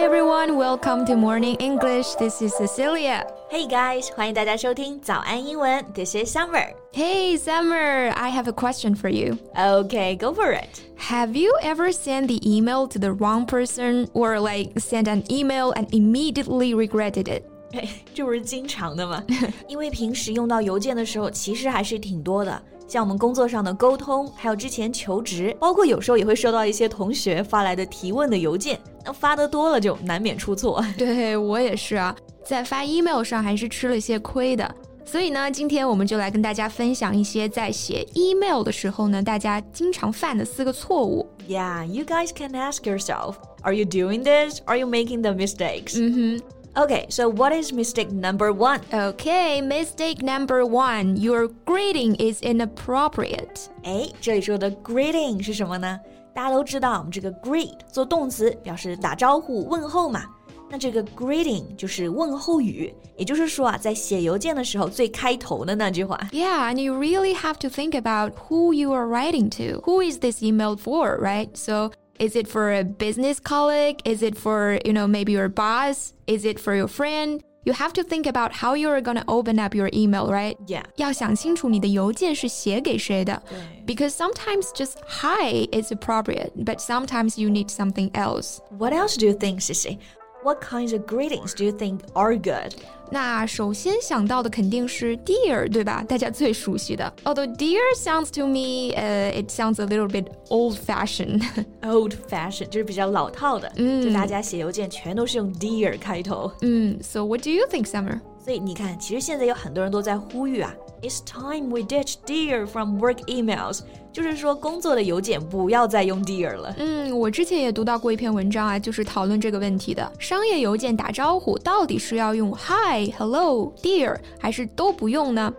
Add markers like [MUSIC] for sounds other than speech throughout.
everyone, welcome to Morning English. This is Cecilia. Hey guys, 欢迎大家收听早安英文。This is Summer. Hey Summer, I have a question for you. Okay, go for it. Have you ever sent the email to the wrong person or like sent an email and immediately regretted it? [LAUGHS] 这不是经常的吗？因为平时用到邮件的时候，其实还是挺多的。 [LAUGHS] 像我们工作上的沟通，还有之前求职，包括有时候也会收到一些同学发来的提问的邮件。那发的多了，就难免出错。[LAUGHS] 对我也是啊，在发 email 上还是吃了些亏的。所以呢，今天我们就来跟大家分享一些在写 email 的时候呢，大家经常犯的四个错误。Yeah, you guys can ask yourself, are you doing this? Are you making the mistakes? 嗯哼。Okay, so what is mistake number one? Okay, mistake number one. Your greeting is inappropriate. 哎，这里说的 greeting 是什么呢？大家都知道，我们这个 greet 做动词表示打招呼、问候嘛。那这个 greeting 就是问候语，也就是说啊，在写邮件的时候最开头的那句话。Yeah, and you really have to think about who you are writing to. Who is this email for, right? So is it for a business colleague? Is it for, you know, maybe your boss? Is it for your friend? You have to think about how you're going to open up your email, right? Yeah. 要想清楚你的邮件是写给谁的。Because sometimes just hi is appropriate, but sometimes you need something else. What else do you think, Sissy? What kinds of greetings do you think are good? 那首先想到的肯定是 dear，对吧？大家最熟悉的。Although dear sounds to me, uh, it sounds a little bit old-fashioned. [LAUGHS] Old-fashioned 就是比较老套的，嗯，就大家写邮件全都是用 dear 开头。嗯，So what do you think, Summer? 所以你看，其实现在有很多人都在呼吁啊，It's time we ditch dear from work emails。 就是说，工作的邮件不要再用 dear 了。嗯，我之前也读到过一篇文章啊，就是讨论这个问题的。商业邮件打招呼到底是要用 hi、hello、dear，还是都不用呢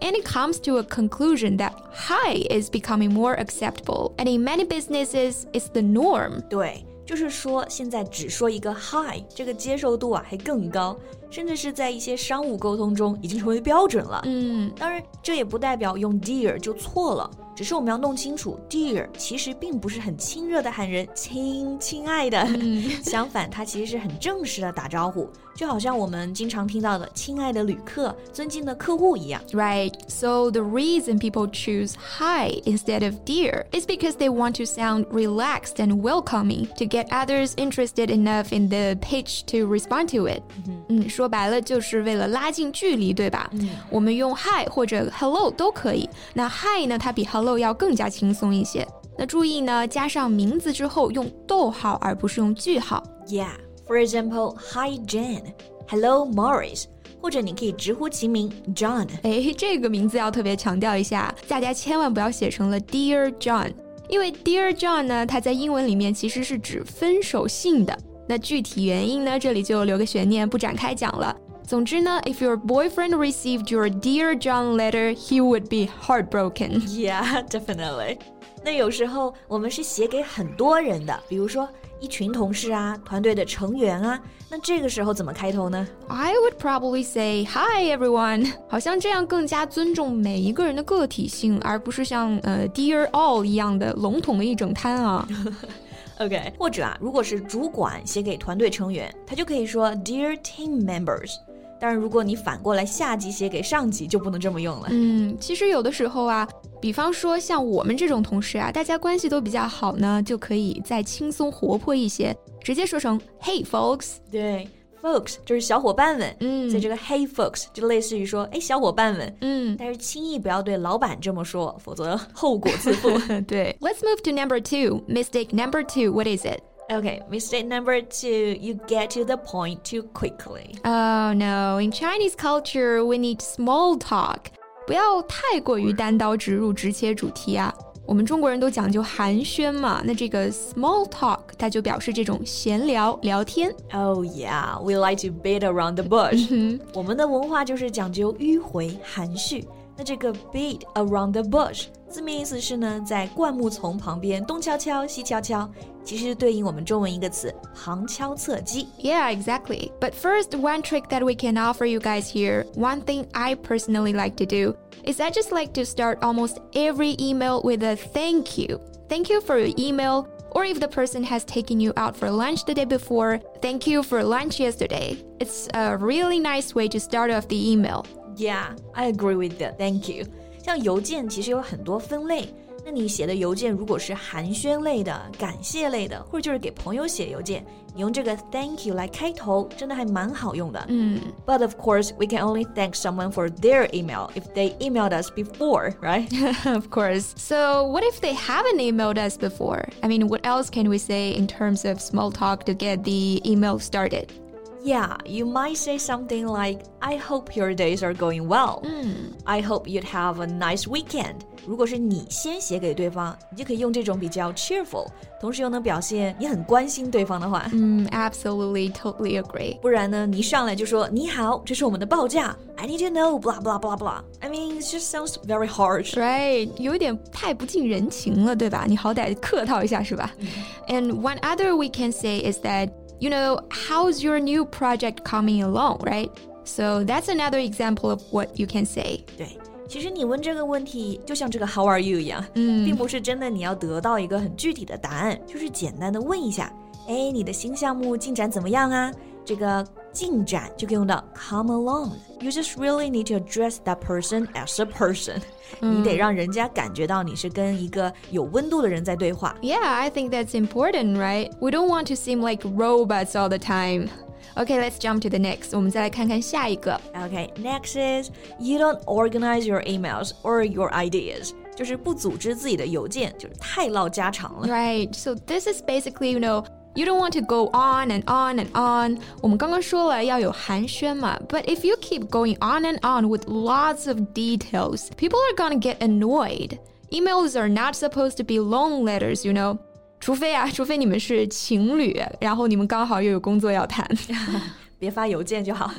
？And it comes to a conclusion that hi is becoming more acceptable, and in many businesses, it's the norm. 对。就是说，现在只说一个 hi，这个接受度啊还更高，甚至是在一些商务沟通中已经成为标准了。嗯，当然，这也不代表用 dear 就错了。只是我们要弄清楚，dear 其实并不是很亲热的喊人亲亲爱的，相反，它其实是很正式的打招呼，就好像我们经常听到的亲爱的旅客、尊敬的客户一样。Right. So the reason people choose hi instead of dear is because they want to sound relaxed and welcoming to get others interested enough in the pitch to respond to it. 嗯，说白了就是为了拉近距离，对吧？嗯，我们用 hi 或者 hello 都可以。那 hi 呢，它比 hello 要更加轻松一些。那注意呢，加上名字之后用逗号，而不是用句号。Yeah, for example, Hi Jane, Hello Morris，或者你可以直呼其名 John。哎，这个名字要特别强调一下，大家千万不要写成了 Dear John，因为 Dear John 呢，它在英文里面其实是指分手信的。那具体原因呢，这里就留个悬念，不展开讲了。总之呢，if your boyfriend received your Dear John letter, he would be heartbroken. [LAUGHS] Yeah, definitely. 那有时候我们是写给很多人的，比如说一群同事啊，团队的成员啊，那这个时候怎么开头呢？I would probably say hi everyone，好像这样更加尊重每一个人的个体性，而不是像呃 Dear all 一样的笼统的一整摊啊。OK，或者啊，如果是主管写给团队成员，他就可以说 Dear [LAUGHS] team members。 当然，如果你反过来下级写给上级，就不能这么用了。嗯，其实有的时候啊，比方说像我们这种同事啊，大家关系都比较好呢，就可以再轻松活泼一些，直接说成 Hey folks。对，folks 就是小伙伴们。嗯，所以这个 Hey folks 就类似于说，哎，小伙伴们。嗯，但是轻易不要对老板这么说，否则后果自负。对，Let's move to number two. Mistake number two. What is it? Okay, mistake number two, you get to the point too quickly. Oh no, in Chinese culture, we need small talk. 不要太过于单刀直入、直切主题啊。我们中国人都讲究寒暄嘛，那这个 small talk 它就表示这种闲聊、聊天。Oh yeah, we like to beat around the bush. [LAUGHS] 我们的文化就是讲究迂回、含蓄。 那这个 beat around the bush 字面意思是呢，在灌木丛旁边东敲敲西敲敲，其实对应我们中文一个词旁敲侧击。Yeah, exactly. But first, one trick that we can offer you guys here, one thing I personally like to do, is I just like to start almost every email with a thank you. Thank you for your email Or if the person has taken you out for lunch the day before, thank you for lunch yesterday. It's a really nice way to start off the email. Yeah, I agree with that. Thank you. 像邮件其实有很多分类。那你写的邮件如果是寒暄类的、感谢类的，或者就是给朋友写邮件，你用这个 thank you 来开头，真的还蛮好用的。嗯，But of course, we can only thank someone for their email if they emailed us before, right? [LAUGHS] of course. So, what if they haven't emailed us before? I mean, what else can we say in terms of small talk to get the email started? Yeah, you might say something like, I hope your days are going well. Mm. I hope you'd have a nice weekend. 如果是你先写给对方，你就可以用这种比较 cheerful，同时又能表现你很关心对方的话。Mm, absolutely, totally agree. 不然呢，你一上来就说你好，这是我们的报价。I need to know blah blah blah blah. I mean, it just sounds very harsh. Right，有点太不近人情了，对吧？你好歹客套一下是吧？And one other we can say is that you know, how's your new project coming along, right? So that's another example of what you can say. 对，其实你问这个问题，就像这个 How are you 一样，嗯并不是真的你要得到一个很具体的答案，就是简单的问一下，哎，你的新项目进展怎么样啊？这个 进展就可以用到 come along。You just really need to address that person as a person。你得让人家感觉到你是跟一个有温度的人在对话。Yeah, I think that's important, right? We don't want to seem like robots all the time. Okay, let's jump to the next. 我们再来看看下一个。 Okay, next is you don't organize your emails or your ideas，就是不组织自己的邮件，就是太唠家常了。 Right. So this is basically, you know, you don't want to go on and on and on. 我们刚刚说了要有寒暄嘛, but if you keep going on and on with lots of details, people are gonna get annoyed. Emails are not supposed to be long letters, you know. [LAUGHS] 除[LAUGHS] 非啊，除非你们是情侣，然后你们刚好又有工作要谈。别发邮件就好。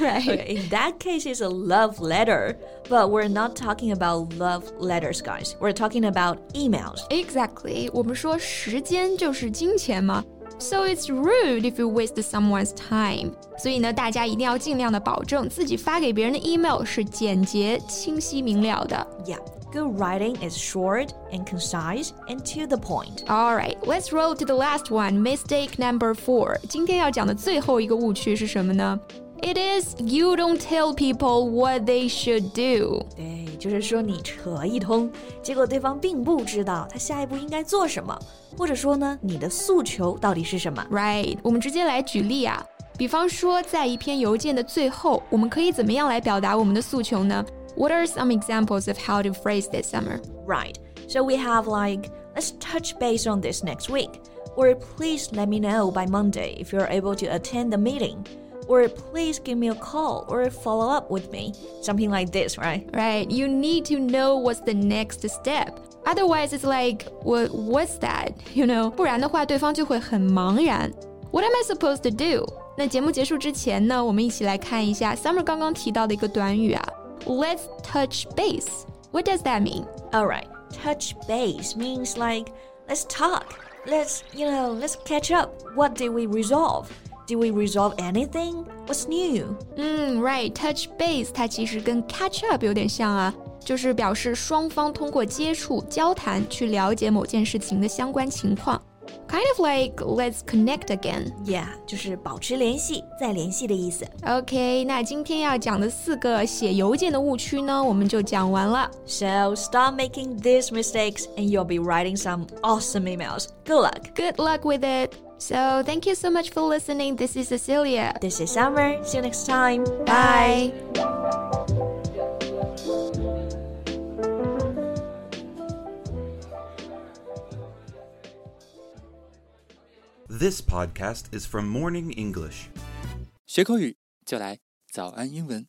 right. Okay, in that case, it's a love letter. But we're not talking about love letters, guys. We're talking about emails. Exactly. 我们说时间就是金钱嘛。 So it's rude if you waste someone's time. 所以呢，大家一定要尽量的保证自己发给别人的 email 是简洁、清晰明了的。 Yeah, good writing is short and concise and to the point. All right, let's roll to the last one. Mistake number four. 今天要讲的最后一个误区是什么呢 ？It is you don't tell people what they should do. 对，就是说你扯一通，结果对方并不知道他下一步应该做什么，或者说呢，你的诉求到底是什么 Right，我们直接来举例啊。比方说，在一篇邮件的最后，我们可以怎么样来表达我们的诉求呢？What are some examples of how to phrase this summer? Right. So we have like, let's touch base on this next week. Or please let me know by Monday if you're able to attend the meeting. Or please give me a call or follow up with me. Something like this, right? Right, you need to know what's the next step. Otherwise, it's like, what, what's that? [LAUGHS] You know, 不然的话，对方就会很茫然。What am I supposed to do? 那节目结束之前呢，我们一起来看一下 Summer 刚刚提到的一个短语啊，Let's touch base. What does that mean? Alright. Touch base means like, let's talk. Let's, you know, let's catch up. What did we resolve? Did we resolve anything? What's new? 嗯，right，touch base 它其实跟 catch up 有点像啊，就是表示双方通过接触、交谈去了解某件事情的相关情况，kind of like let's connect again。 Yeah, 就是保持联系，再联系的意思。 OK，那今天要讲的四个写邮件的误区呢，我们就讲完了。 So stop making these mistakes and you'll be writing some awesome emails. Good luck. Good luck with it. So thank you so much for listening. This is Cecilia. This is Summer. See you next time. Bye. This podcast is from Morning English. 学口语就来早安英文。